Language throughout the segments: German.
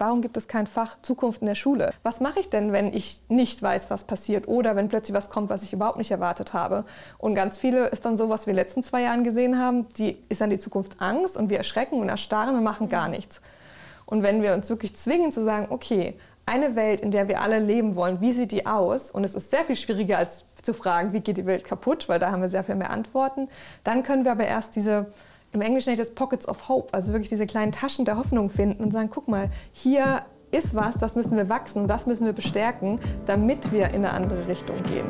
warum gibt es kein Fach Zukunft in der Schule? Was mache ich denn, wenn ich nicht weiß, was passiert oder wenn plötzlich was kommt, was ich überhaupt nicht erwartet habe? Und ganz viele ist dann so, was wir in den letzten zwei Jahren gesehen haben, die ist dann die Zukunft Angst und wir erschrecken und erstarren und machen gar nichts. Und wenn wir uns wirklich zwingen zu sagen, okay, eine Welt, in der wir alle leben wollen, wie sieht die aus? Und es ist sehr viel schwieriger als zu fragen, wie geht die Welt kaputt, weil da haben wir sehr viel mehr Antworten. Dann können wir aber erst diese, im Englischen nennt das Pockets of Hope, also wirklich diese kleinen Taschen der Hoffnung finden und sagen, guck mal, hier ist was, das müssen wir wachsen, das müssen wir bestärken, damit wir in eine andere Richtung gehen.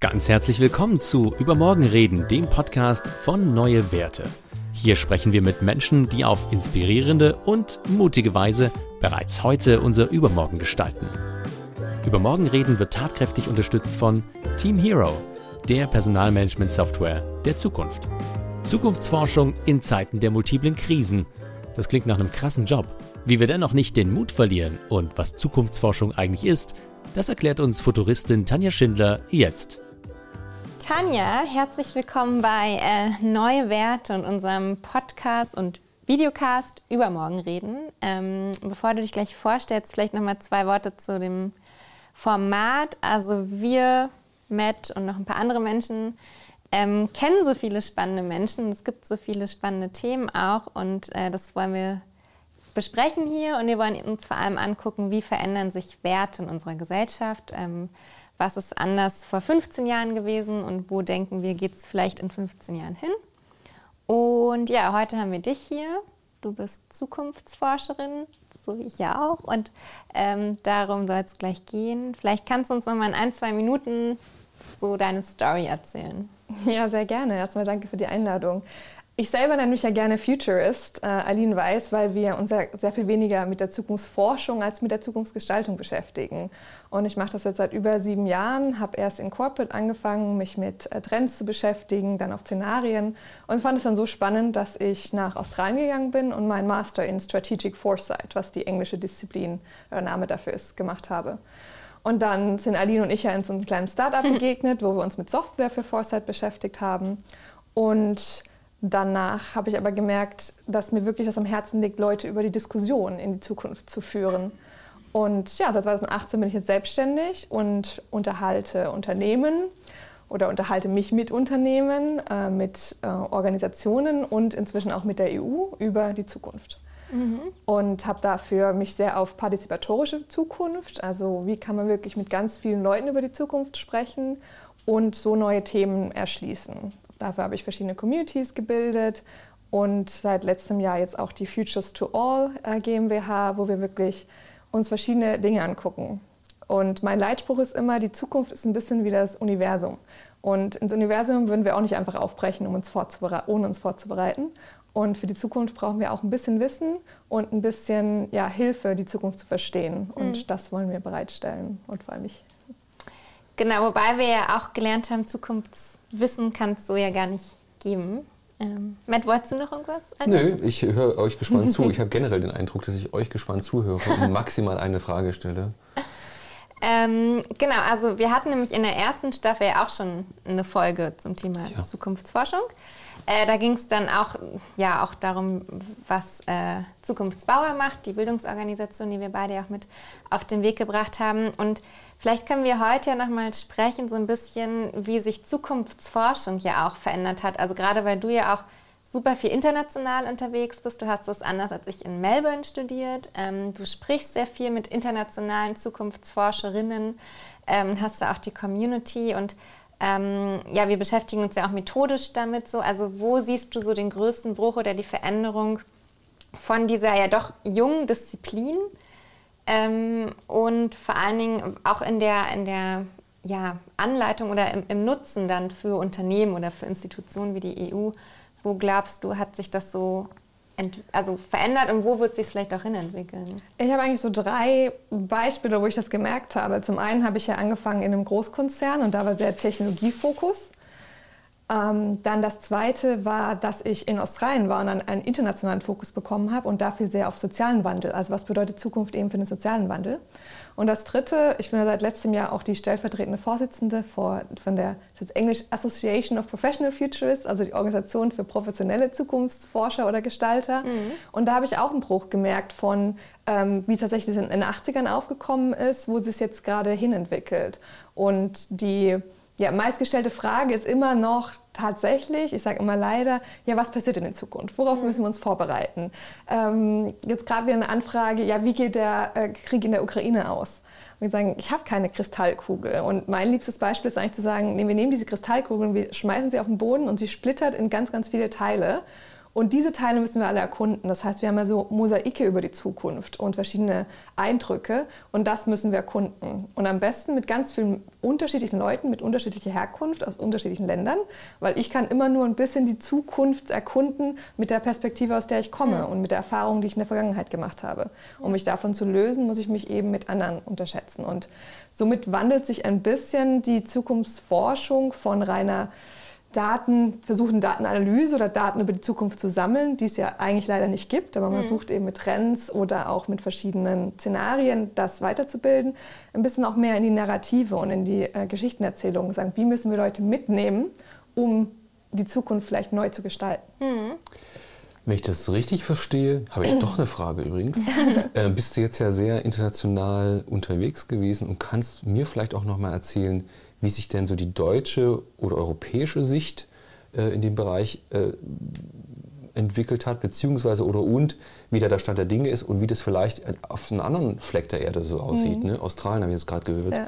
Ganz herzlich willkommen zu Übermorgen reden, dem Podcast von Neue Werte. Hier sprechen wir mit Menschen, die auf inspirierende und mutige Weise bereits heute unser Übermorgen gestalten. Übermorgen reden wird tatkräftig unterstützt von Team Hero, der Personalmanagement-Software der Zukunft. Zukunftsforschung in Zeiten der multiplen Krisen. Das klingt nach einem krassen Job. Wie wir dennoch nicht den Mut verlieren und was Zukunftsforschung eigentlich ist, das erklärt uns Futuristin Tanja Schindler jetzt. Tanja, herzlich willkommen bei äh, Neue Werte und unserem Podcast und Videocast Übermorgen reden. Ähm, bevor du dich gleich vorstellst, vielleicht noch mal zwei Worte zu dem Format. Also wir, Matt und noch ein paar andere Menschen ähm, kennen so viele spannende Menschen. Es gibt so viele spannende Themen auch und äh, das wollen wir besprechen hier und wir wollen uns vor allem angucken, wie verändern sich Werte in unserer Gesellschaft. Ähm, was ist anders vor 15 Jahren gewesen und wo denken wir, geht es vielleicht in 15 Jahren hin? Und ja, heute haben wir dich hier. Du bist Zukunftsforscherin, so wie ich ja auch. Und ähm, darum soll es gleich gehen. Vielleicht kannst du uns noch mal in ein, zwei Minuten so deine Story erzählen. Ja, sehr gerne. Erstmal danke für die Einladung. Ich selber nenne mich ja gerne Futurist, äh, Aline weiß, weil wir uns ja sehr viel weniger mit der Zukunftsforschung als mit der Zukunftsgestaltung beschäftigen. Und ich mache das jetzt seit über sieben Jahren, habe erst in Corporate angefangen, mich mit äh, Trends zu beschäftigen, dann auf Szenarien und fand es dann so spannend, dass ich nach Australien gegangen bin und meinen Master in Strategic Foresight, was die englische Disziplin oder Name dafür ist, gemacht habe. Und dann sind Aline und ich ja in so einem kleinen Startup begegnet, wo wir uns mit Software für Foresight beschäftigt haben. Und Danach habe ich aber gemerkt, dass mir wirklich das am Herzen liegt, Leute über die Diskussion in die Zukunft zu führen. Und ja, seit 2018 bin ich jetzt selbstständig und unterhalte Unternehmen oder unterhalte mich mit Unternehmen, äh, mit äh, Organisationen und inzwischen auch mit der EU über die Zukunft. Mhm. Und habe dafür mich sehr auf partizipatorische Zukunft, also wie kann man wirklich mit ganz vielen Leuten über die Zukunft sprechen und so neue Themen erschließen. Dafür habe ich verschiedene Communities gebildet und seit letztem Jahr jetzt auch die Futures to All äh, GmbH, wo wir wirklich uns verschiedene Dinge angucken. Und mein Leitspruch ist immer, die Zukunft ist ein bisschen wie das Universum. Und ins Universum würden wir auch nicht einfach aufbrechen, um uns ohne uns vorzubereiten. Und für die Zukunft brauchen wir auch ein bisschen Wissen und ein bisschen ja, Hilfe, die Zukunft zu verstehen. Und mhm. das wollen wir bereitstellen und vor allem ich. Genau, wobei wir ja auch gelernt haben, Zukunftswissen kann es so ja gar nicht geben. Ähm, Matt, wolltest du noch irgendwas? Also? Nö, ich höre euch gespannt zu. Ich habe generell den Eindruck, dass ich euch gespannt zuhöre und maximal eine Frage stelle. Ähm, genau, also wir hatten nämlich in der ersten Staffel ja auch schon eine Folge zum Thema ja. Zukunftsforschung. Äh, da ging es dann auch, ja, auch darum, was äh, Zukunftsbauer macht, die Bildungsorganisation, die wir beide auch mit auf den Weg gebracht haben. Und vielleicht können wir heute ja nochmal sprechen, so ein bisschen, wie sich Zukunftsforschung ja auch verändert hat. Also gerade weil du ja auch super viel international unterwegs bist. Du hast das anders als ich in Melbourne studiert. Ähm, du sprichst sehr viel mit internationalen Zukunftsforscherinnen, ähm, hast da auch die Community und ähm, ja, wir beschäftigen uns ja auch methodisch damit so. Also wo siehst du so den größten Bruch oder die Veränderung von dieser ja doch jungen Disziplin ähm, und vor allen Dingen auch in der, in der ja, Anleitung oder im, im Nutzen dann für Unternehmen oder für Institutionen wie die EU? Wo glaubst du, hat sich das so also verändert und wo wird sich vielleicht auch hinentwickeln? Ich habe eigentlich so drei Beispiele, wo ich das gemerkt habe. Zum einen habe ich ja angefangen in einem Großkonzern und da war sehr Technologiefokus. Ähm, dann das Zweite war, dass ich in Australien war und dann einen internationalen Fokus bekommen habe und da viel sehr auf sozialen Wandel. Also was bedeutet Zukunft eben für den sozialen Wandel? Und das Dritte, ich bin ja seit letztem Jahr auch die stellvertretende Vorsitzende vor, von der Englisch Association of Professional Futurists, also die Organisation für professionelle Zukunftsforscher oder Gestalter. Mhm. Und da habe ich auch einen Bruch gemerkt von, ähm, wie tatsächlich das in den 80ern aufgekommen ist, wo es jetzt gerade hinentwickelt. Und die ja, meistgestellte Frage ist immer noch tatsächlich, ich sage immer leider, ja, was passiert in der Zukunft? Worauf mhm. müssen wir uns vorbereiten? Ähm, jetzt gerade wieder eine Anfrage, ja, wie geht der äh, Krieg in der Ukraine aus? Und wir sagen, ich habe keine Kristallkugel. Und mein liebstes Beispiel ist eigentlich zu sagen, nee, wir nehmen diese Kristallkugel und wir schmeißen sie auf den Boden und sie splittert in ganz, ganz viele Teile. Und diese Teile müssen wir alle erkunden. Das heißt, wir haben ja so Mosaike über die Zukunft und verschiedene Eindrücke und das müssen wir erkunden. Und am besten mit ganz vielen unterschiedlichen Leuten, mit unterschiedlicher Herkunft aus unterschiedlichen Ländern, weil ich kann immer nur ein bisschen die Zukunft erkunden mit der Perspektive, aus der ich komme und mit der Erfahrung, die ich in der Vergangenheit gemacht habe. Um mich davon zu lösen, muss ich mich eben mit anderen unterschätzen. Und somit wandelt sich ein bisschen die Zukunftsforschung von reiner Daten, versuchen Datenanalyse oder Daten über die Zukunft zu sammeln, die es ja eigentlich leider nicht gibt, aber man mhm. sucht eben mit Trends oder auch mit verschiedenen Szenarien, das weiterzubilden, ein bisschen auch mehr in die Narrative und in die äh, Geschichtenerzählung sagen, wie müssen wir Leute mitnehmen, um die Zukunft vielleicht neu zu gestalten. Mhm. Wenn ich das richtig verstehe, habe ich doch eine Frage übrigens. äh, bist du jetzt ja sehr international unterwegs gewesen und kannst mir vielleicht auch noch mal erzählen, wie sich denn so die deutsche oder europäische Sicht äh, in dem Bereich äh, entwickelt hat, beziehungsweise oder und wie da der Stand der Dinge ist und wie das vielleicht auf einem anderen Fleck der Erde so aussieht. Mhm. Ne? Australien habe ich jetzt gerade gehört. Ja.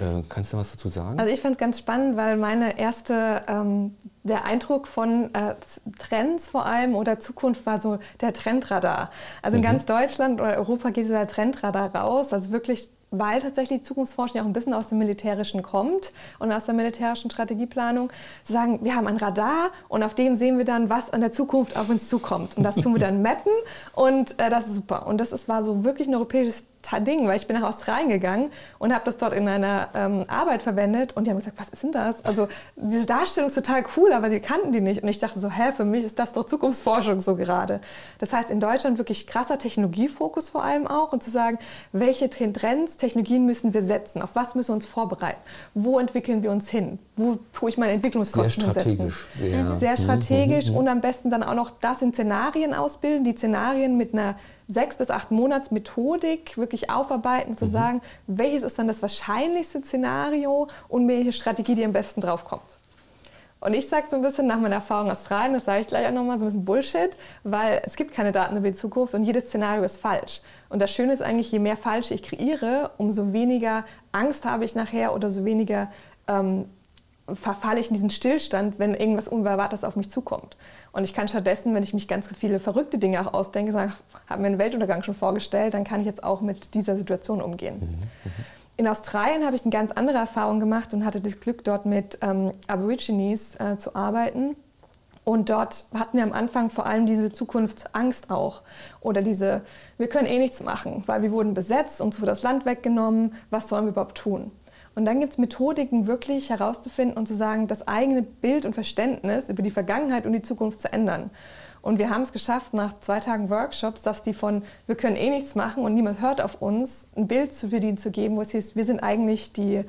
Äh, kannst du was dazu sagen? Also ich fand es ganz spannend, weil meine erste, ähm, der Eindruck von äh, Trends vor allem oder Zukunft war so der Trendradar. Also in mhm. ganz Deutschland oder Europa geht dieser Trendradar raus, also wirklich weil tatsächlich Zukunftsforschung ja auch ein bisschen aus dem Militärischen kommt und aus der militärischen Strategieplanung, zu sagen, wir haben ein Radar und auf dem sehen wir dann, was an der Zukunft auf uns zukommt. Und das tun wir dann mappen und äh, das ist super. Und das ist, war so wirklich ein europäisches Ding, weil ich bin nach Australien gegangen und habe das dort in einer ähm, Arbeit verwendet und die haben gesagt, was ist denn das? Also diese Darstellung ist total cool, aber sie kannten die nicht. Und ich dachte so, hä, für mich ist das doch Zukunftsforschung so gerade. Das heißt, in Deutschland wirklich krasser Technologiefokus vor allem auch und zu sagen, welche Trends, Technologien müssen wir setzen, auf was müssen wir uns vorbereiten, wo entwickeln wir uns hin, wo tue ich meine Entwicklungskosten sehr strategisch, setzen. Sehr, sehr strategisch mhm, mhm, und am besten dann auch noch das in Szenarien ausbilden, die Szenarien mit einer sechs bis acht Monats Methodik wirklich aufarbeiten, zu mhm. sagen, welches ist dann das wahrscheinlichste Szenario und welche Strategie, die am besten drauf kommt. Und ich sage so ein bisschen nach meiner Erfahrung aus Australien, das sage ich gleich auch nochmal, so ein bisschen Bullshit, weil es gibt keine Daten über die Zukunft und jedes Szenario ist falsch. Und das Schöne ist eigentlich, je mehr falsche ich kreiere, umso weniger Angst habe ich nachher oder so weniger ähm, verfalle ich in diesen Stillstand, wenn irgendwas Unerwartetes auf mich zukommt. Und ich kann stattdessen, wenn ich mich ganz viele verrückte Dinge auch ausdenke, sagen, habe mir einen Weltuntergang schon vorgestellt, dann kann ich jetzt auch mit dieser Situation umgehen. Mhm. Mhm. In Australien habe ich eine ganz andere Erfahrung gemacht und hatte das Glück, dort mit ähm, Aborigines äh, zu arbeiten. Und dort hatten wir am Anfang vor allem diese Zukunftsangst auch. Oder diese, wir können eh nichts machen, weil wir wurden besetzt, uns wurde das Land weggenommen, was sollen wir überhaupt tun? Und dann gibt es Methodiken, wirklich herauszufinden und zu sagen, das eigene Bild und Verständnis über die Vergangenheit und die Zukunft zu ändern. Und wir haben es geschafft, nach zwei Tagen Workshops, dass die von wir können eh nichts machen und niemand hört auf uns, ein Bild zu verdienen zu geben, wo es hieß, wir sind eigentlich die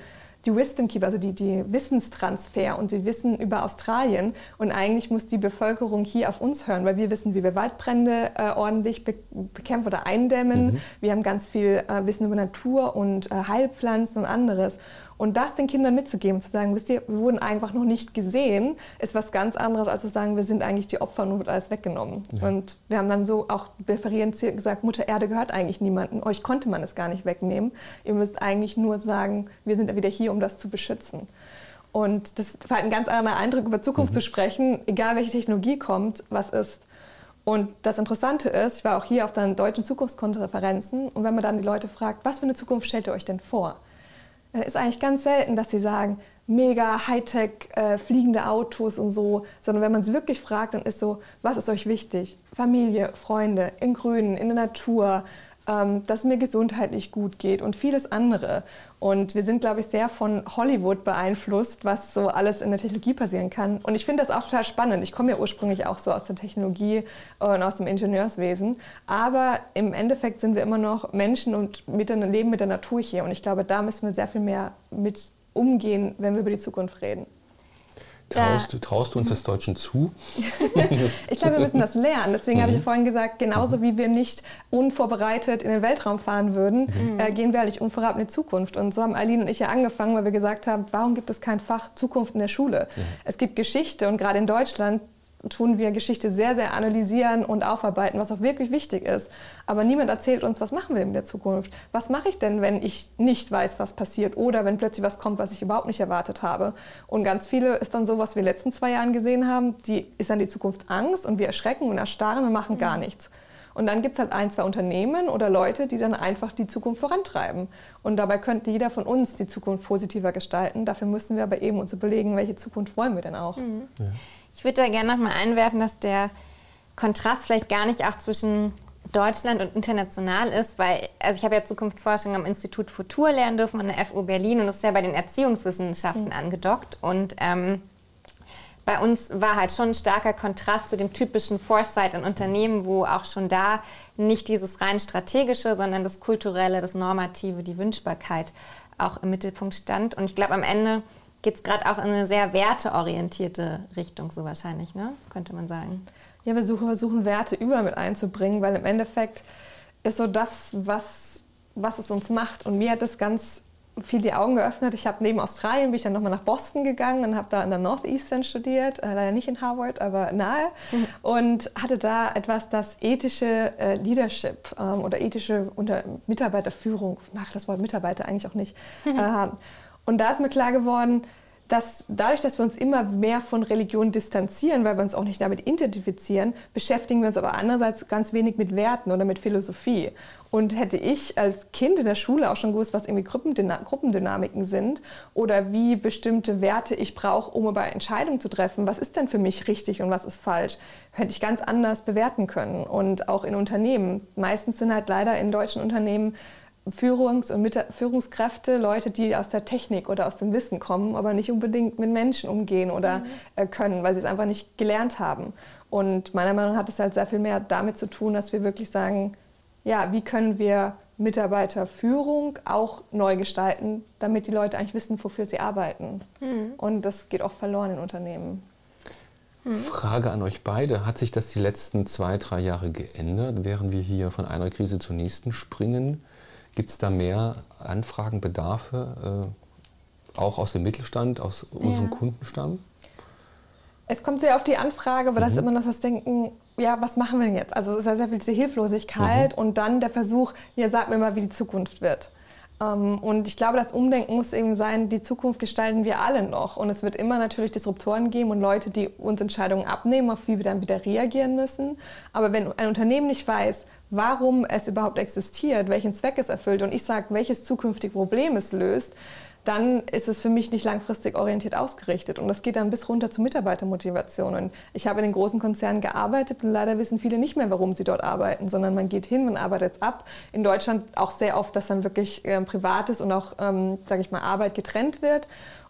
die Wisdom Keeper, also die, die Wissenstransfer und sie wissen über Australien und eigentlich muss die Bevölkerung hier auf uns hören, weil wir wissen, wie wir Waldbrände äh, ordentlich be bekämpfen oder eindämmen. Mhm. Wir haben ganz viel äh, Wissen über Natur und äh, Heilpflanzen und anderes. Und das den Kindern mitzugeben, zu sagen, wisst ihr, wir wurden einfach noch nicht gesehen, ist was ganz anderes, als zu sagen, wir sind eigentlich die Opfer und wird alles weggenommen. Ja. Und wir haben dann so auch präferierend gesagt, Mutter Erde gehört eigentlich niemandem. Euch konnte man es gar nicht wegnehmen. Ihr müsst eigentlich nur sagen, wir sind wieder hier, um das zu beschützen. Und das war halt ein ganz anderer Eindruck, über Zukunft mhm. zu sprechen, egal welche Technologie kommt, was ist. Und das Interessante ist, ich war auch hier auf den deutschen Zukunftskonferenzen und wenn man dann die Leute fragt, was für eine Zukunft stellt ihr euch denn vor? Dann ist eigentlich ganz selten, dass sie sagen, mega Hightech, äh, fliegende Autos und so, sondern wenn man es wirklich fragt, dann ist so, was ist euch wichtig? Familie, Freunde, im Grünen, in der Natur, dass es mir gesundheitlich gut geht und vieles andere. Und wir sind, glaube ich, sehr von Hollywood beeinflusst, was so alles in der Technologie passieren kann. Und ich finde das auch total spannend. Ich komme ja ursprünglich auch so aus der Technologie und aus dem Ingenieurswesen. Aber im Endeffekt sind wir immer noch Menschen und mit der, leben mit der Natur hier. Und ich glaube, da müssen wir sehr viel mehr mit umgehen, wenn wir über die Zukunft reden. Traust, traust, du uns das Deutschen zu? ich glaube, wir müssen das lernen. Deswegen mhm. habe ich mhm. vorhin gesagt, genauso mhm. wie wir nicht unvorbereitet in den Weltraum fahren würden, mhm. äh, gehen wir eigentlich unvorbereitet in die Zukunft. Und so haben Aline und ich ja angefangen, weil wir gesagt haben, warum gibt es kein Fach Zukunft in der Schule? Es gibt Geschichte und gerade in Deutschland tun wir Geschichte sehr, sehr analysieren und aufarbeiten, was auch wirklich wichtig ist. Aber niemand erzählt uns, was machen wir in der Zukunft? Was mache ich denn, wenn ich nicht weiß, was passiert oder wenn plötzlich was kommt, was ich überhaupt nicht erwartet habe? Und ganz viele ist dann so, was wir in den letzten zwei Jahren gesehen haben, die ist dann die Zukunftsangst und wir erschrecken und erstarren und machen gar mhm. nichts. Und dann gibt es halt ein, zwei Unternehmen oder Leute, die dann einfach die Zukunft vorantreiben. Und dabei könnte jeder von uns die Zukunft positiver gestalten. Dafür müssen wir aber eben uns überlegen, welche Zukunft wollen wir denn auch. Mhm. Ja. Ich würde da gerne noch mal einwerfen, dass der Kontrast vielleicht gar nicht auch zwischen Deutschland und international ist, weil also ich habe ja Zukunftsforschung am Institut Futur lernen dürfen an der FU Berlin und das ist ja bei den Erziehungswissenschaften mhm. angedockt und ähm, bei uns war halt schon ein starker Kontrast zu dem typischen Foresight in Unternehmen, wo auch schon da nicht dieses rein strategische, sondern das kulturelle, das normative, die Wünschbarkeit auch im Mittelpunkt stand. Und ich glaube, am Ende geht es gerade auch in eine sehr werteorientierte Richtung, so wahrscheinlich, ne? könnte man sagen. Ja, wir suchen, versuchen Werte über mit einzubringen, weil im Endeffekt ist so das, was, was es uns macht. Und mir hat das ganz viel die Augen geöffnet. Ich habe neben Australien bin ich dann nochmal nach Boston gegangen und habe da in der Northeastern studiert, äh, leider nicht in Harvard, aber nahe mhm. und hatte da etwas, das ethische äh, Leadership ähm, oder ethische unter Mitarbeiterführung, mag das Wort Mitarbeiter eigentlich auch nicht, äh, und da ist mir klar geworden, dass dadurch, dass wir uns immer mehr von Religion distanzieren, weil wir uns auch nicht damit identifizieren, beschäftigen wir uns aber andererseits ganz wenig mit Werten oder mit Philosophie. Und hätte ich als Kind in der Schule auch schon gewusst, was irgendwie Gruppendynamiken sind oder wie bestimmte Werte ich brauche, um über Entscheidungen zu treffen, was ist denn für mich richtig und was ist falsch, hätte ich ganz anders bewerten können. Und auch in Unternehmen. Meistens sind halt leider in deutschen Unternehmen Führungs- und Führungskräfte, Leute, die aus der Technik oder aus dem Wissen kommen, aber nicht unbedingt mit Menschen umgehen oder mhm. äh, können, weil sie es einfach nicht gelernt haben. Und meiner Meinung nach hat es halt sehr viel mehr damit zu tun, dass wir wirklich sagen, ja, wie können wir Mitarbeiterführung auch neu gestalten, damit die Leute eigentlich wissen, wofür sie arbeiten. Mhm. Und das geht auch verloren in Unternehmen. Mhm. Frage an euch beide. Hat sich das die letzten zwei, drei Jahre geändert, während wir hier von einer Krise zur nächsten springen? Gibt es da mehr Anfragen, Bedarfe, äh, auch aus dem Mittelstand, aus unserem ja. Kundenstamm? Es kommt sehr auf die Anfrage, aber mhm. das ist immer noch das Denken, ja, was machen wir denn jetzt? Also es ist ja sehr viel diese Hilflosigkeit mhm. und dann der Versuch, ja, sag mir mal, wie die Zukunft wird. Ähm, und ich glaube, das Umdenken muss eben sein, die Zukunft gestalten wir alle noch. Und es wird immer natürlich Disruptoren geben und Leute, die uns Entscheidungen abnehmen, auf die wir dann wieder reagieren müssen. Aber wenn ein Unternehmen nicht weiß, warum es überhaupt existiert, welchen Zweck es erfüllt und ich sage, welches zukünftige Problem es löst, dann ist es für mich nicht langfristig orientiert ausgerichtet. Und das geht dann bis runter zur Mitarbeitermotivation. Und ich habe in den großen Konzernen gearbeitet und leider wissen viele nicht mehr, warum sie dort arbeiten, sondern man geht hin, man arbeitet ab. In Deutschland auch sehr oft, dass dann wirklich äh, Privates und auch, ähm, sage ich mal, Arbeit getrennt wird.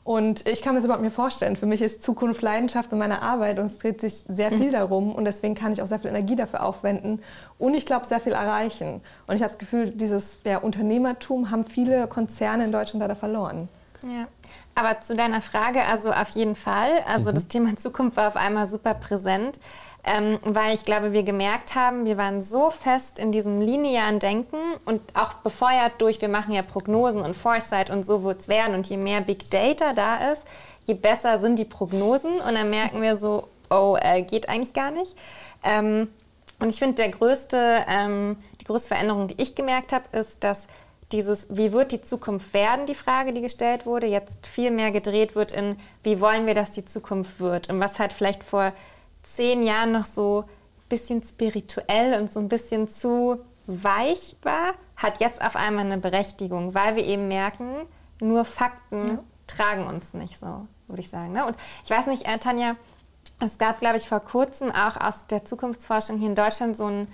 Und ich kann mir das überhaupt nicht vorstellen. Für mich ist Zukunft Leidenschaft in meiner Arbeit und es dreht sich sehr viel mhm. darum und deswegen kann ich auch sehr viel Energie dafür aufwenden und ich glaube sehr viel erreichen. Und ich habe das Gefühl, dieses ja, Unternehmertum haben viele Konzerne in Deutschland leider verloren. Ja. Aber zu deiner Frage, also auf jeden Fall. Also mhm. das Thema Zukunft war auf einmal super präsent ähm, weil ich glaube, wir gemerkt haben, wir waren so fest in diesem linearen Denken und auch befeuert durch, wir machen ja Prognosen und Foresight und so wird es werden und je mehr Big Data da ist, je besser sind die Prognosen und dann merken wir so, oh, äh, geht eigentlich gar nicht. Ähm, und ich finde, der größte, ähm, die größte Veränderung, die ich gemerkt habe, ist, dass dieses, wie wird die Zukunft werden, die Frage, die gestellt wurde, jetzt viel mehr gedreht wird in, wie wollen wir, dass die Zukunft wird. Und was halt vielleicht vor zehn Jahren noch so ein bisschen spirituell und so ein bisschen zu weich war, hat jetzt auf einmal eine Berechtigung, weil wir eben merken, nur Fakten ja. tragen uns nicht so, würde ich sagen. Ne? Und ich weiß nicht, äh, Tanja, es gab, glaube ich, vor kurzem auch aus der Zukunftsforschung hier in Deutschland so ein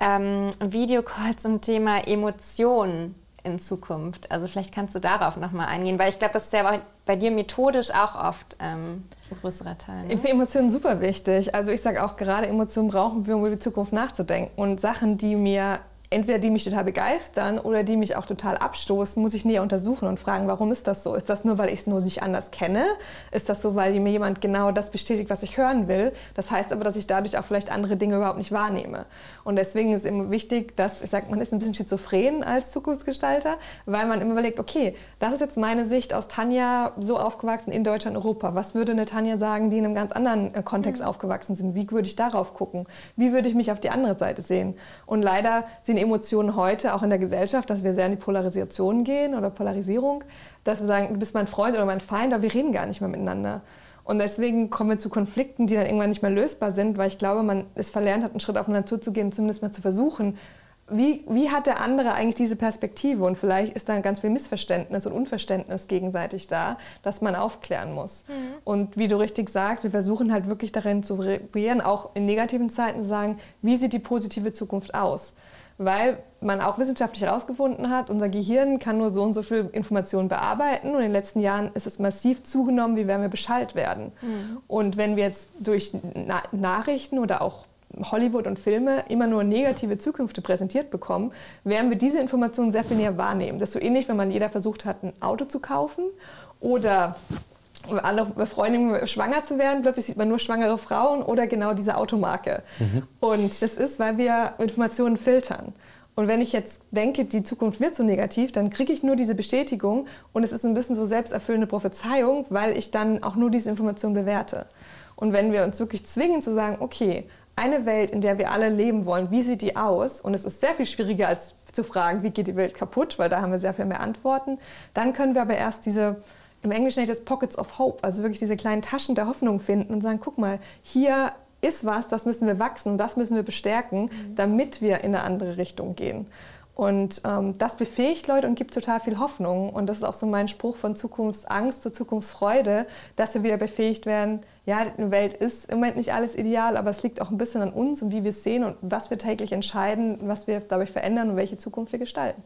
ähm, Videocall zum Thema Emotionen in Zukunft. Also vielleicht kannst du darauf nochmal eingehen, weil ich glaube, das ist ja bei dir methodisch auch oft ähm, ein größerer Teil. Ne? Finde Emotionen super wichtig. Also ich sage auch, gerade Emotionen brauchen wir, um über die Zukunft nachzudenken. Und Sachen, die mir entweder die mich total begeistern oder die mich auch total abstoßen, muss ich näher untersuchen und fragen, warum ist das so? Ist das nur, weil ich es nur nicht anders kenne? Ist das so, weil mir jemand genau das bestätigt, was ich hören will? Das heißt aber, dass ich dadurch auch vielleicht andere Dinge überhaupt nicht wahrnehme. Und deswegen ist immer wichtig, dass ich sage, man ist ein bisschen schizophren als Zukunftsgestalter, weil man immer überlegt, okay, das ist jetzt meine Sicht aus Tanja, so aufgewachsen in Deutschland, Europa. Was würde eine Tanja sagen, die in einem ganz anderen äh, Kontext mhm. aufgewachsen sind? Wie würde ich darauf gucken? Wie würde ich mich auf die andere Seite sehen? Und leider sind Emotionen heute auch in der Gesellschaft, dass wir sehr in die Polarisation gehen oder Polarisierung, dass wir sagen, du bist mein Freund oder mein Feind, aber wir reden gar nicht mehr miteinander. Und deswegen kommen wir zu Konflikten, die dann irgendwann nicht mehr lösbar sind, weil ich glaube, man es verlernt hat, einen Schritt aufeinander zuzugehen, zumindest mal zu versuchen, wie, wie hat der andere eigentlich diese Perspektive? Und vielleicht ist da ganz viel Missverständnis und Unverständnis gegenseitig da, dass man aufklären muss. Mhm. Und wie du richtig sagst, wir versuchen halt wirklich darin zu reagieren, auch in negativen Zeiten zu sagen, wie sieht die positive Zukunft aus? Weil man auch wissenschaftlich herausgefunden hat, unser Gehirn kann nur so und so viel Informationen bearbeiten und in den letzten Jahren ist es massiv zugenommen, wie werden wir Bescheid werden. Mhm. Und wenn wir jetzt durch Na Nachrichten oder auch Hollywood und Filme immer nur negative Zukünfte präsentiert bekommen, werden wir diese Informationen sehr viel näher wahrnehmen. Das ist so ähnlich, wenn man jeder versucht hat, ein Auto zu kaufen oder alle Freundinnen schwanger zu werden, plötzlich sieht man nur schwangere Frauen oder genau diese Automarke. Mhm. Und das ist, weil wir Informationen filtern. Und wenn ich jetzt denke, die Zukunft wird so negativ, dann kriege ich nur diese Bestätigung und es ist ein bisschen so selbsterfüllende Prophezeiung, weil ich dann auch nur diese Information bewerte. Und wenn wir uns wirklich zwingen zu sagen, okay, eine Welt, in der wir alle leben wollen, wie sieht die aus? Und es ist sehr viel schwieriger als zu fragen, wie geht die Welt kaputt, weil da haben wir sehr viel mehr Antworten. Dann können wir aber erst diese im Englischen nennt das Pockets of Hope, also wirklich diese kleinen Taschen der Hoffnung finden und sagen, guck mal, hier ist was, das müssen wir wachsen, das müssen wir bestärken, mhm. damit wir in eine andere Richtung gehen. Und ähm, das befähigt Leute und gibt total viel Hoffnung. Und das ist auch so mein Spruch von Zukunftsangst zu Zukunftsfreude, dass wir wieder befähigt werden, ja, die Welt ist im Moment nicht alles ideal, aber es liegt auch ein bisschen an uns und wie wir es sehen und was wir täglich entscheiden, was wir dadurch verändern und welche Zukunft wir gestalten.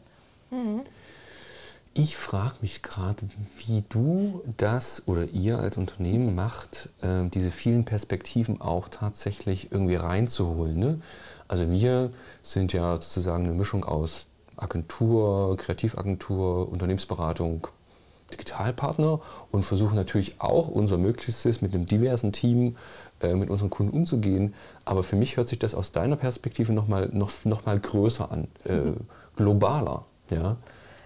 Mhm. Ich frage mich gerade, wie du das oder ihr als Unternehmen macht, äh, diese vielen Perspektiven auch tatsächlich irgendwie reinzuholen. Ne? Also wir sind ja sozusagen eine Mischung aus Agentur, Kreativagentur, Unternehmensberatung, Digitalpartner und versuchen natürlich auch unser Möglichstes mit einem diversen Team äh, mit unseren Kunden umzugehen. Aber für mich hört sich das aus deiner Perspektive nochmal noch, noch mal größer an, äh, globaler. Ja?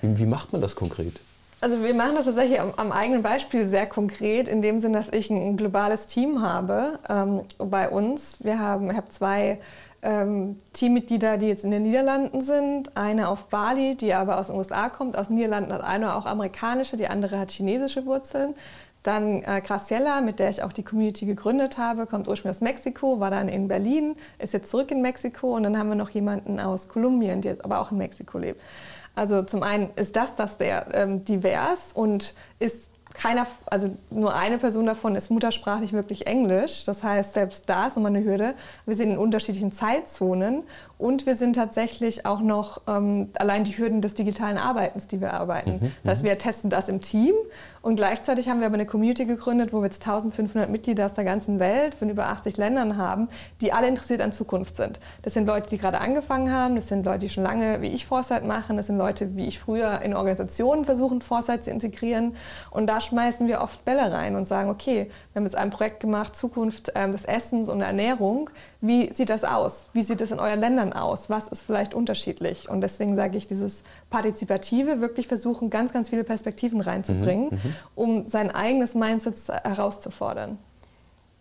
Wie, wie macht man das konkret? Also wir machen das tatsächlich am, am, eigenen Beispiel sehr konkret, in dem Sinn, dass ich ein, globales Team habe ähm, bei uns. Wir haben, ich habe zwei ähm, Teammitglieder, die jetzt in den Niederlanden sind. Eine auf Bali, die aber aus den USA kommt. Aus den Niederlanden hat eine auch amerikanische, die andere hat chinesische Wurzeln. Dann äh, Graciela, mit der ich auch die Community gegründet habe, kommt ursprünglich aus Mexiko, war dann in Berlin, ist jetzt zurück in Mexiko. Und dann haben wir noch jemanden aus Kolumbien, jetzt aber auch in Mexiko lebt. Also zum einen ist das das sehr ähm, divers und ist keiner, also nur eine Person davon ist muttersprachlich wirklich Englisch. Das heißt, selbst da ist nochmal eine Hürde. Wir sind in unterschiedlichen Zeitzonen und wir sind tatsächlich auch noch ähm, allein die Hürden des digitalen Arbeitens, die wir arbeiten. Mhm, das heißt, wir testen das im Team und gleichzeitig haben wir aber eine Community gegründet, wo wir jetzt 1500 Mitglieder aus der ganzen Welt von über 80 Ländern haben, die alle interessiert an Zukunft sind. Das sind Leute, die gerade angefangen haben, das sind Leute, die schon lange wie ich Foresight machen, das sind Leute, wie ich früher in Organisationen versuchen, Foresight zu integrieren. Und da schmeißen wir oft Bälle rein und sagen, okay, wir haben jetzt ein Projekt gemacht, Zukunft äh, des Essens und der Ernährung. Wie sieht das aus? Wie sieht es in euren Ländern aus? Was ist vielleicht unterschiedlich? Und deswegen sage ich, dieses Partizipative, wirklich versuchen, ganz, ganz viele Perspektiven reinzubringen, mhm, mhm, um sein eigenes Mindset herauszufordern.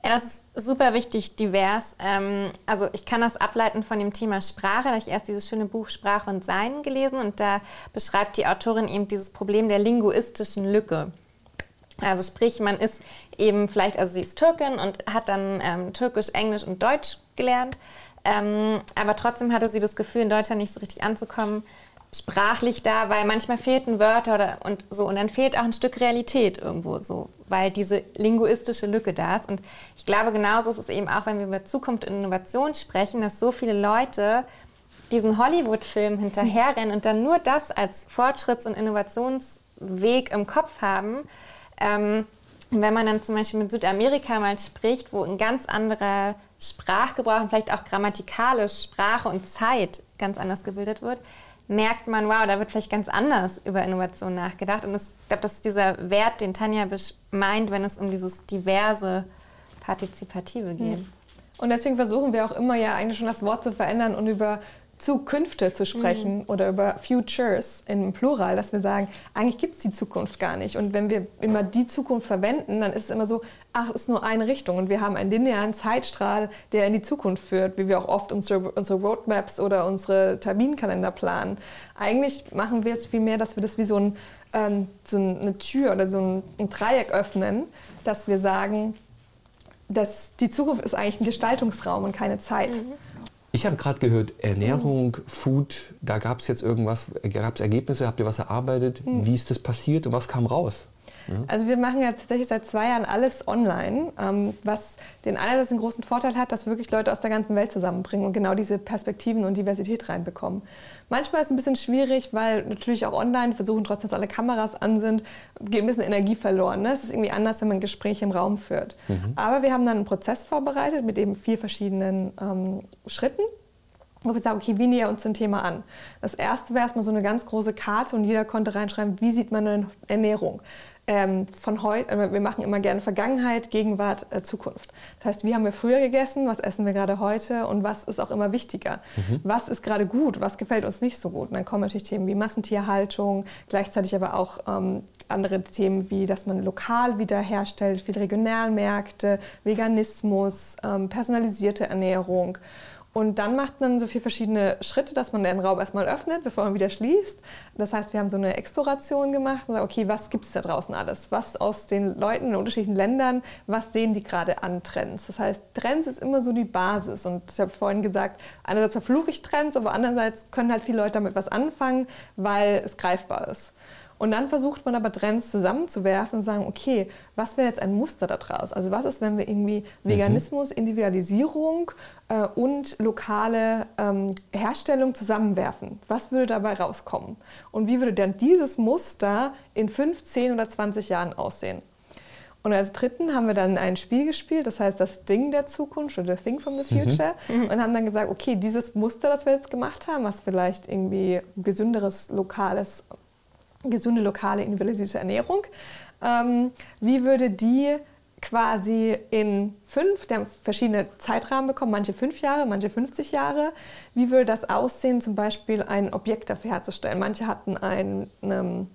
Ja, das ist super wichtig, divers. Ähm, also ich kann das ableiten von dem Thema Sprache. Da habe ich erst dieses schöne Buch Sprache und Sein gelesen und da beschreibt die Autorin eben dieses Problem der linguistischen Lücke. Also sprich, man ist eben vielleicht, also sie ist Türkin und hat dann ähm, Türkisch, Englisch und Deutsch gelernt. Ähm, aber trotzdem hatte sie das Gefühl, in Deutschland nicht so richtig anzukommen, sprachlich da, weil manchmal fehlten Wörter oder und so. Und dann fehlt auch ein Stück Realität irgendwo so, weil diese linguistische Lücke da ist. Und ich glaube, genauso ist es eben auch, wenn wir über Zukunft und Innovation sprechen, dass so viele Leute diesen Hollywood-Film hinterherrennen und dann nur das als Fortschritts- und Innovationsweg im Kopf haben. Ähm, wenn man dann zum Beispiel mit Südamerika mal spricht, wo ein ganz anderer Sprachgebrauch und vielleicht auch grammatikalisch Sprache und Zeit ganz anders gebildet wird, merkt man, wow, da wird vielleicht ganz anders über Innovation nachgedacht. Und ich glaube, das ist dieser Wert, den Tanja meint, wenn es um dieses diverse Partizipative geht. Hm. Und deswegen versuchen wir auch immer ja eigentlich schon das Wort zu verändern und über Zukünfte zu sprechen mhm. oder über Futures im Plural, dass wir sagen, eigentlich gibt es die Zukunft gar nicht. Und wenn wir immer die Zukunft verwenden, dann ist es immer so, ach, es ist nur eine Richtung. Und wir haben einen linearen Zeitstrahl, der in die Zukunft führt, wie wir auch oft unsere, unsere Roadmaps oder unsere Terminkalender planen. Eigentlich machen wir es vielmehr, dass wir das wie so, ein, ähm, so eine Tür oder so ein, ein Dreieck öffnen, dass wir sagen, dass die Zukunft ist eigentlich ein Gestaltungsraum und keine Zeit. Mhm. Ich habe gerade gehört, Ernährung, mhm. Food, da gab es jetzt irgendwas, gab es Ergebnisse, habt ihr was erarbeitet? Mhm. Wie ist das passiert und was kam raus? Also wir machen ja tatsächlich seit zwei Jahren alles online, ähm, was den einerseits einen großen Vorteil hat, dass wir wirklich Leute aus der ganzen Welt zusammenbringen und genau diese Perspektiven und Diversität reinbekommen. Manchmal ist es ein bisschen schwierig, weil natürlich auch online versuchen trotzdem, dass alle Kameras an sind, geht ein bisschen Energie verloren. Ne? Es ist irgendwie anders, wenn man Gespräche im Raum führt. Mhm. Aber wir haben dann einen Prozess vorbereitet mit eben vier verschiedenen ähm, Schritten wo wir sagen, okay, wie näher uns ein Thema an? Das erste wäre erstmal so eine ganz große Karte und jeder konnte reinschreiben, wie sieht man eine Ernährung? Ähm, von heute, äh, wir machen immer gerne Vergangenheit, Gegenwart, äh, Zukunft. Das heißt, wie haben wir früher gegessen, was essen wir gerade heute und was ist auch immer wichtiger? Mhm. Was ist gerade gut, was gefällt uns nicht so gut? Und dann kommen natürlich Themen wie Massentierhaltung, gleichzeitig aber auch ähm, andere Themen wie, dass man lokal wiederherstellt, viele Regionalmärkte, Veganismus, ähm, personalisierte Ernährung. Und dann macht man so vier verschiedene Schritte, dass man den Raum erstmal öffnet, bevor man wieder schließt. Das heißt, wir haben so eine Exploration gemacht und sagen, okay, was gibt es da draußen alles? Was aus den Leuten in unterschiedlichen Ländern, was sehen die gerade an Trends? Das heißt, Trends ist immer so die Basis. Und ich habe vorhin gesagt, einerseits verfluche ich Trends, aber andererseits können halt viele Leute damit was anfangen, weil es greifbar ist. Und dann versucht man aber Trends zusammenzuwerfen und sagen, okay, was wäre jetzt ein Muster daraus? Also was ist, wenn wir irgendwie mhm. Veganismus, Individualisierung äh, und lokale ähm, Herstellung zusammenwerfen? Was würde dabei rauskommen? Und wie würde dann dieses Muster in 15 oder 20 Jahren aussehen? Und als dritten haben wir dann ein Spiel gespielt, das heißt das Ding der Zukunft oder das Thing from the Future. Mhm. Und haben dann gesagt, okay, dieses Muster, das wir jetzt gemacht haben, was vielleicht irgendwie gesünderes, lokales gesunde lokale individualisierte Ernährung. Ähm, wie würde die quasi in fünf, der verschiedene Zeitrahmen bekommen, manche fünf Jahre, manche 50 Jahre. Wie würde das aussehen, zum Beispiel ein Objekt dafür herzustellen? Manche hatten einen, einen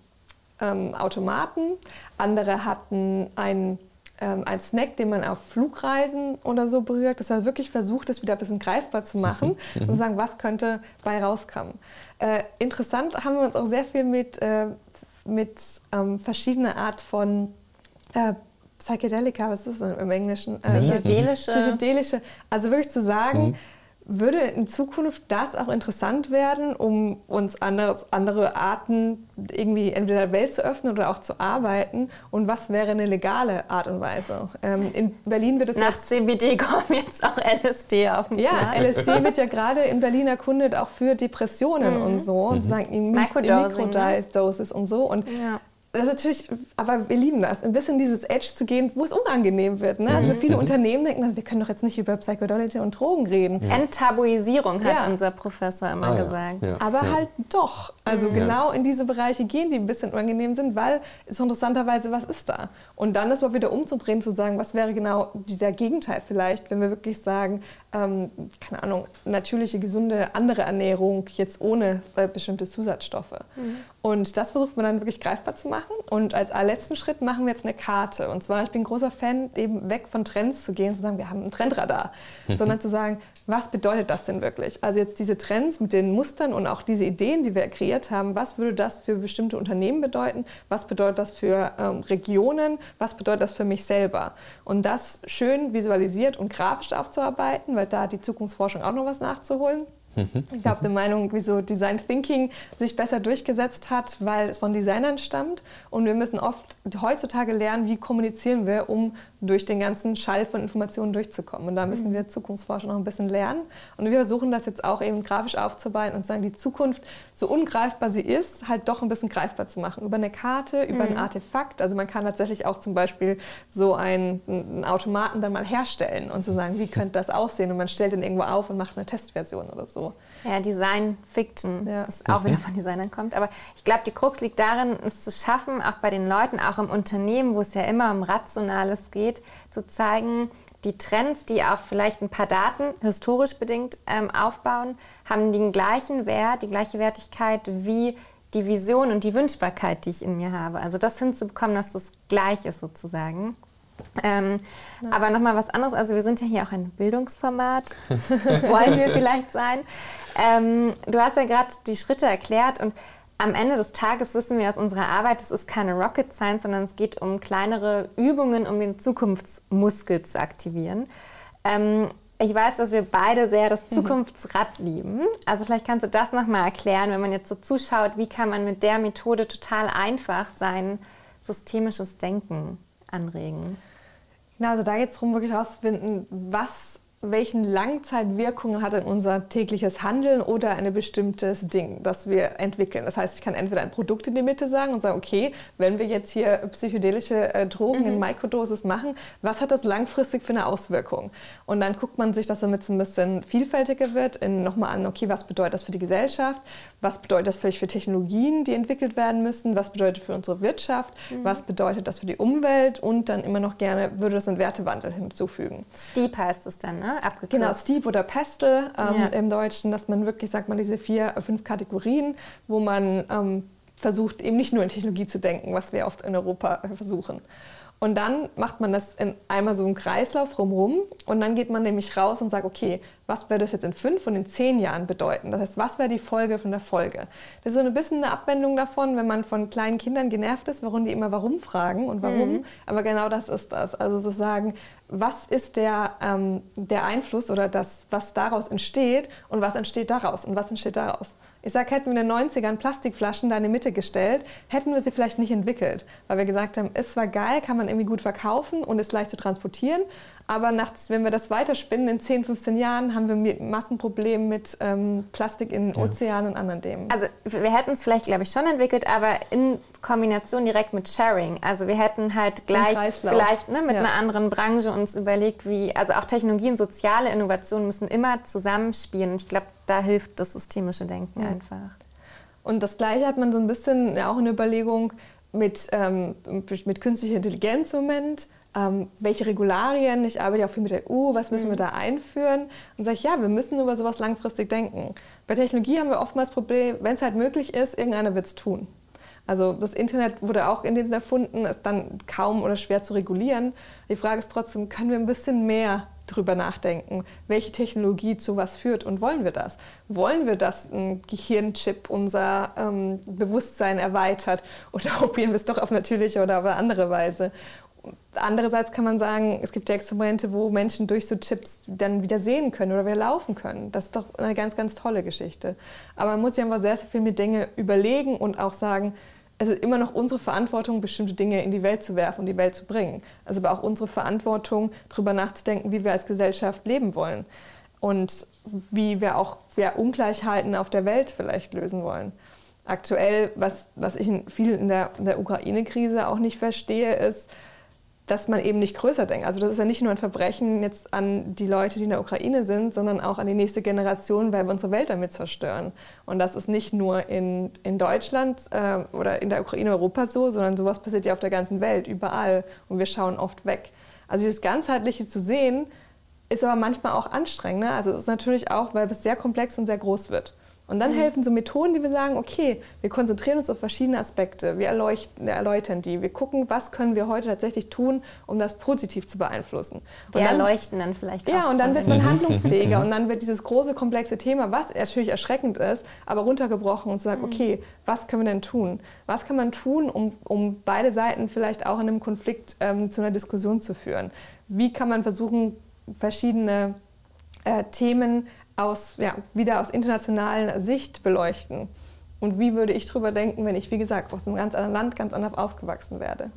ähm, Automaten, andere hatten einen ähm, ein Snack, den man auf Flugreisen oder so berührt. Das heißt, wirklich versucht, das wieder ein bisschen greifbar zu machen mhm. und zu sagen, was könnte bei rauskommen. Äh, interessant haben wir uns auch sehr viel mit, äh, mit ähm, verschiedener Art von äh, Psychedelika, was ist das im Englischen? Äh, Psychedelische. Psychedelische. Also wirklich zu sagen, mhm würde in Zukunft das auch interessant werden, um uns anderes, andere Arten irgendwie entweder der Welt zu öffnen oder auch zu arbeiten? Und was wäre eine legale Art und Weise? Ähm, in Berlin wird es Nach jetzt, CBD kommen jetzt auch LSD auf den Ja, Plan. LSD wird ja gerade in Berlin erkundet, auch für Depressionen mhm. und so. Und mhm. sagen, in Mikrodosis ne? und so. Und ja das ist natürlich, aber wir lieben das, ein bisschen dieses Edge zu gehen, wo es unangenehm wird. Ne? Also mhm. viele mhm. Unternehmen denken, wir können doch jetzt nicht über Psychedelic und Drogen reden. Ja. Enttabuisierung hat ja. unser Professor immer ah, gesagt. Ja. Aber halt doch. Also mhm. genau in diese Bereiche gehen, die ein bisschen unangenehm sind, weil es interessanterweise, was ist da? Und dann ist mal wieder umzudrehen, zu sagen, was wäre genau der Gegenteil vielleicht, wenn wir wirklich sagen, ähm, keine Ahnung, natürliche, gesunde, andere Ernährung, jetzt ohne äh, bestimmte Zusatzstoffe. Mhm. Und das versucht man dann wirklich greifbar zu machen. Und als allerletzten Schritt machen wir jetzt eine Karte. Und zwar, ich bin ein großer Fan, eben weg von Trends zu gehen, zu sagen, wir haben ein Trendradar, mhm. sondern zu sagen, was bedeutet das denn wirklich? Also jetzt diese Trends mit den Mustern und auch diese Ideen, die wir kreiert haben, was würde das für bestimmte Unternehmen bedeuten? Was bedeutet das für ähm, Regionen? Was bedeutet das für mich selber? Und das schön visualisiert und grafisch aufzuarbeiten, weil da hat die Zukunftsforschung auch noch was nachzuholen. Ich glaube, die Meinung, wieso Design Thinking sich besser durchgesetzt hat, weil es von Designern stammt. Und wir müssen oft heutzutage lernen, wie kommunizieren wir, um durch den ganzen Schall von Informationen durchzukommen. Und da müssen wir Zukunftsforscher noch ein bisschen lernen. Und wir versuchen das jetzt auch eben grafisch aufzubauen und sagen, die Zukunft, so ungreifbar sie ist, halt doch ein bisschen greifbar zu machen. Über eine Karte, über mhm. ein Artefakt. Also man kann tatsächlich auch zum Beispiel so einen, einen Automaten dann mal herstellen und zu so sagen, wie könnte das aussehen? Und man stellt den irgendwo auf und macht eine Testversion oder so. Ja, Design Fiction, ja. das auch wieder von Designern kommt. Aber ich glaube, die Krux liegt darin, es zu schaffen, auch bei den Leuten, auch im Unternehmen, wo es ja immer um Rationales geht, zu zeigen, die Trends, die auf vielleicht ein paar Daten historisch bedingt ähm, aufbauen, haben den gleichen Wert, die gleiche Wertigkeit wie die Vision und die Wünschbarkeit, die ich in mir habe. Also das hinzubekommen, dass das gleich ist sozusagen. Ähm, ja. Aber nochmal was anderes, also wir sind ja hier auch ein Bildungsformat, wollen wir vielleicht sein. Ähm, du hast ja gerade die Schritte erklärt und am Ende des Tages wissen wir aus unserer Arbeit, es ist keine Rocket Science, sondern es geht um kleinere Übungen, um den Zukunftsmuskel zu aktivieren. Ähm, ich weiß, dass wir beide sehr das. Zukunftsrad lieben. Also vielleicht kannst du das nochmal erklären, wenn man jetzt so zuschaut, wie kann man mit der Methode total einfach sein systemisches Denken anregen? Genau, also da geht es darum, wirklich herauszufinden, was welchen Langzeitwirkungen hat denn unser tägliches Handeln oder ein bestimmtes Ding, das wir entwickeln. Das heißt, ich kann entweder ein Produkt in die Mitte sagen und sagen, okay, wenn wir jetzt hier psychedelische äh, Drogen mhm. in Mikrodosis machen, was hat das langfristig für eine Auswirkung? Und dann guckt man sich das, damit es ein bisschen vielfältiger wird, nochmal an, okay, was bedeutet das für die Gesellschaft? Was bedeutet das vielleicht für Technologien, die entwickelt werden müssen? Was bedeutet für unsere Wirtschaft? Mhm. Was bedeutet das für die Umwelt? Und dann immer noch gerne würde das einen Wertewandel hinzufügen. Steep heißt es dann, ne? Abgekürzt. Genau, Steep oder Pestel ähm, ja. im Deutschen, dass man wirklich, sagt man, diese vier, fünf Kategorien, wo man ähm, versucht, eben nicht nur in Technologie zu denken, was wir oft in Europa versuchen. Und dann macht man das in einmal so einen Kreislauf rumrum und dann geht man nämlich raus und sagt, okay, was würde das jetzt in fünf und in zehn Jahren bedeuten? Das heißt, was wäre die Folge von der Folge? Das ist so ein bisschen eine Abwendung davon, wenn man von kleinen Kindern genervt ist, warum die immer warum fragen und warum. Mhm. Aber genau das ist das. Also zu sagen, was ist der, ähm, der Einfluss oder das, was daraus entsteht und was entsteht daraus und was entsteht daraus? Ich sage, hätten wir in den 90ern Plastikflaschen da in die Mitte gestellt, hätten wir sie vielleicht nicht entwickelt, weil wir gesagt haben, ist zwar geil, kann man irgendwie gut verkaufen und ist leicht zu transportieren, aber nachts, wenn wir das weiterspinnen, in 10, 15 Jahren haben wir Massenprobleme mit ähm, Plastik in Ozeanen ja. und anderen Themen. Also wir hätten es vielleicht, glaube ich, schon entwickelt, aber in Kombination direkt mit Sharing. Also wir hätten halt gleich vielleicht ne, mit ja. einer anderen Branche uns überlegt, wie, also auch Technologien, soziale Innovationen müssen immer zusammenspielen. Ich glaube, da hilft das systemische Denken mhm. einfach. Und das Gleiche hat man so ein bisschen ja, auch in der Überlegung mit, ähm, mit künstlicher Intelligenz im Moment ähm, welche Regularien, ich arbeite ja auch viel mit der EU, was müssen mhm. wir da einführen? Und sage ich, ja, wir müssen über sowas langfristig denken. Bei Technologie haben wir oftmals Problem, wenn es halt möglich ist, irgendeiner wird es tun. Also das Internet wurde auch in dem erfunden, ist dann kaum oder schwer zu regulieren. Die Frage ist trotzdem, können wir ein bisschen mehr drüber nachdenken, welche Technologie zu was führt und wollen wir das? Wollen wir, dass ein Gehirnchip unser ähm, Bewusstsein erweitert oder probieren wir es doch auf natürliche oder auf andere Weise? Andererseits kann man sagen, es gibt ja Experimente, wo Menschen durch so Chips dann wieder sehen können oder wieder laufen können. Das ist doch eine ganz, ganz tolle Geschichte. Aber man muss sich einfach sehr, sehr viel mit Dinge überlegen und auch sagen, es ist immer noch unsere Verantwortung, bestimmte Dinge in die Welt zu werfen und die Welt zu bringen. Also aber auch unsere Verantwortung, darüber nachzudenken, wie wir als Gesellschaft leben wollen und wie wir auch ja, Ungleichheiten auf der Welt vielleicht lösen wollen. Aktuell, was, was ich viel in der, in der Ukraine-Krise auch nicht verstehe, ist, dass man eben nicht größer denkt. Also das ist ja nicht nur ein Verbrechen jetzt an die Leute, die in der Ukraine sind, sondern auch an die nächste Generation, weil wir unsere Welt damit zerstören. Und das ist nicht nur in, in Deutschland äh, oder in der Ukraine, Europa so, sondern sowas passiert ja auf der ganzen Welt, überall. Und wir schauen oft weg. Also dieses Ganzheitliche zu sehen, ist aber manchmal auch anstrengend. Ne? Also es ist natürlich auch, weil es sehr komplex und sehr groß wird. Und dann mhm. helfen so Methoden, die wir sagen, okay, wir konzentrieren uns auf verschiedene Aspekte, wir, erläutern die, wir gucken, was können wir heute tatsächlich tun, um das positiv zu beeinflussen. Und wir dann, erleuchten dann vielleicht Ja, und dann wird man handlungsfähiger und dann wird dieses große, komplexe Thema, was natürlich erschreckend ist, aber runtergebrochen und sagt, mhm. okay, was können wir denn tun? Was kann man tun, um, um beide Seiten vielleicht auch in einem Konflikt ähm, zu einer Diskussion zu führen? Wie kann man versuchen, verschiedene äh, Themen aus, ja, wieder aus internationaler Sicht beleuchten. Und wie würde ich drüber denken, wenn ich, wie gesagt, aus einem ganz anderen Land ganz anders aufgewachsen werde?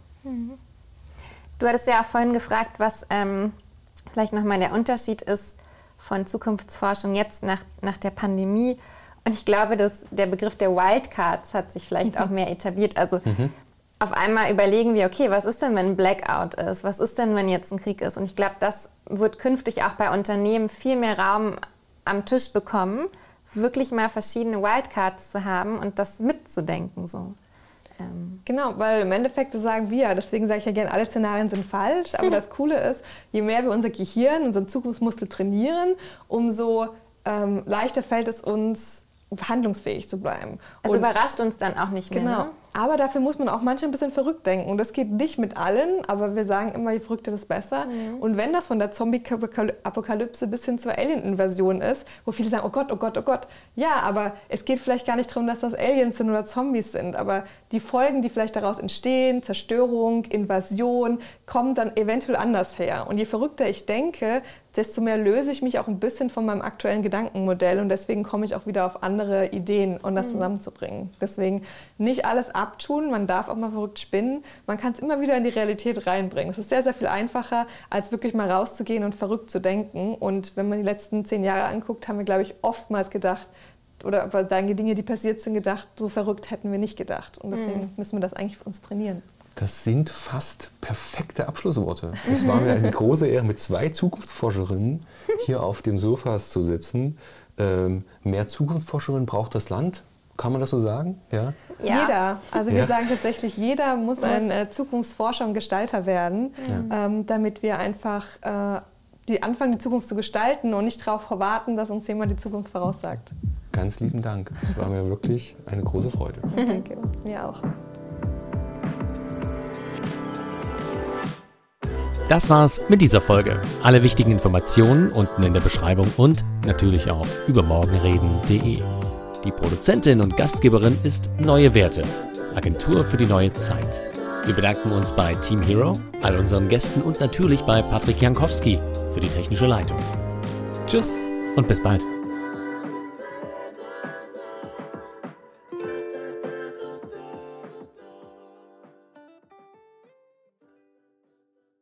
Du hattest ja auch vorhin gefragt, was ähm, vielleicht nochmal der Unterschied ist von Zukunftsforschung jetzt nach, nach der Pandemie. Und ich glaube, dass der Begriff der Wildcards hat sich vielleicht auch mehr etabliert. Also mhm. auf einmal überlegen wir, okay, was ist denn, wenn ein Blackout ist? Was ist denn, wenn jetzt ein Krieg ist? Und ich glaube, das wird künftig auch bei Unternehmen viel mehr Raum am Tisch bekommen, wirklich mal verschiedene Wildcards zu haben und das mitzudenken. So. Ähm. Genau, weil im Endeffekt sagen wir, deswegen sage ich ja gerne, alle Szenarien sind falsch, aber das Coole ist, je mehr wir unser Gehirn, unseren Zukunftsmuskel trainieren, umso ähm, leichter fällt es uns, handlungsfähig zu bleiben. Also und überrascht uns dann auch nicht mehr. Genau. Ne? Aber dafür muss man auch manchmal ein bisschen verrückt denken. Das geht nicht mit allen, aber wir sagen immer, je verrückter, das besser. Mhm. Und wenn das von der Zombie-Apokalypse bis hin zur Alien-Invasion ist, wo viele sagen, oh Gott, oh Gott, oh Gott. Ja, aber es geht vielleicht gar nicht darum, dass das Aliens sind oder Zombies sind. Aber die Folgen, die vielleicht daraus entstehen, Zerstörung, Invasion, kommen dann eventuell anders her. Und je verrückter ich denke, desto mehr löse ich mich auch ein bisschen von meinem aktuellen Gedankenmodell. Und deswegen komme ich auch wieder auf andere Ideen, um das mhm. zusammenzubringen. Deswegen nicht alles ab abtun, man darf auch mal verrückt spinnen, man kann es immer wieder in die Realität reinbringen. Es ist sehr, sehr viel einfacher, als wirklich mal rauszugehen und verrückt zu denken. Und wenn man die letzten zehn Jahre anguckt, haben wir, glaube ich, oftmals gedacht, oder bei Dinge, die passiert sind, gedacht, so verrückt hätten wir nicht gedacht. Und deswegen mhm. müssen wir das eigentlich für uns trainieren. Das sind fast perfekte Abschlussworte. Es war mir eine große Ehre, mit zwei Zukunftsforscherinnen hier auf dem Sofa zu sitzen. Ähm, mehr Zukunftsforscherinnen braucht das Land. Kann man das so sagen? Ja. ja. Jeder. Also wir ja. sagen tatsächlich, jeder muss ein äh, Zukunftsforscher und Gestalter werden, ja. ähm, damit wir einfach äh, die anfangen, die Zukunft zu gestalten und nicht darauf warten, dass uns jemand die Zukunft voraussagt. Ganz lieben Dank. Es war mir wirklich eine große Freude. Danke. Mir auch. Das war's mit dieser Folge. Alle wichtigen Informationen unten in der Beschreibung und natürlich auf übermorgenreden.de. Die Produzentin und Gastgeberin ist Neue Werte, Agentur für die neue Zeit. Wir bedanken uns bei Team Hero, all unseren Gästen und natürlich bei Patrick Jankowski für die technische Leitung. Tschüss und bis bald.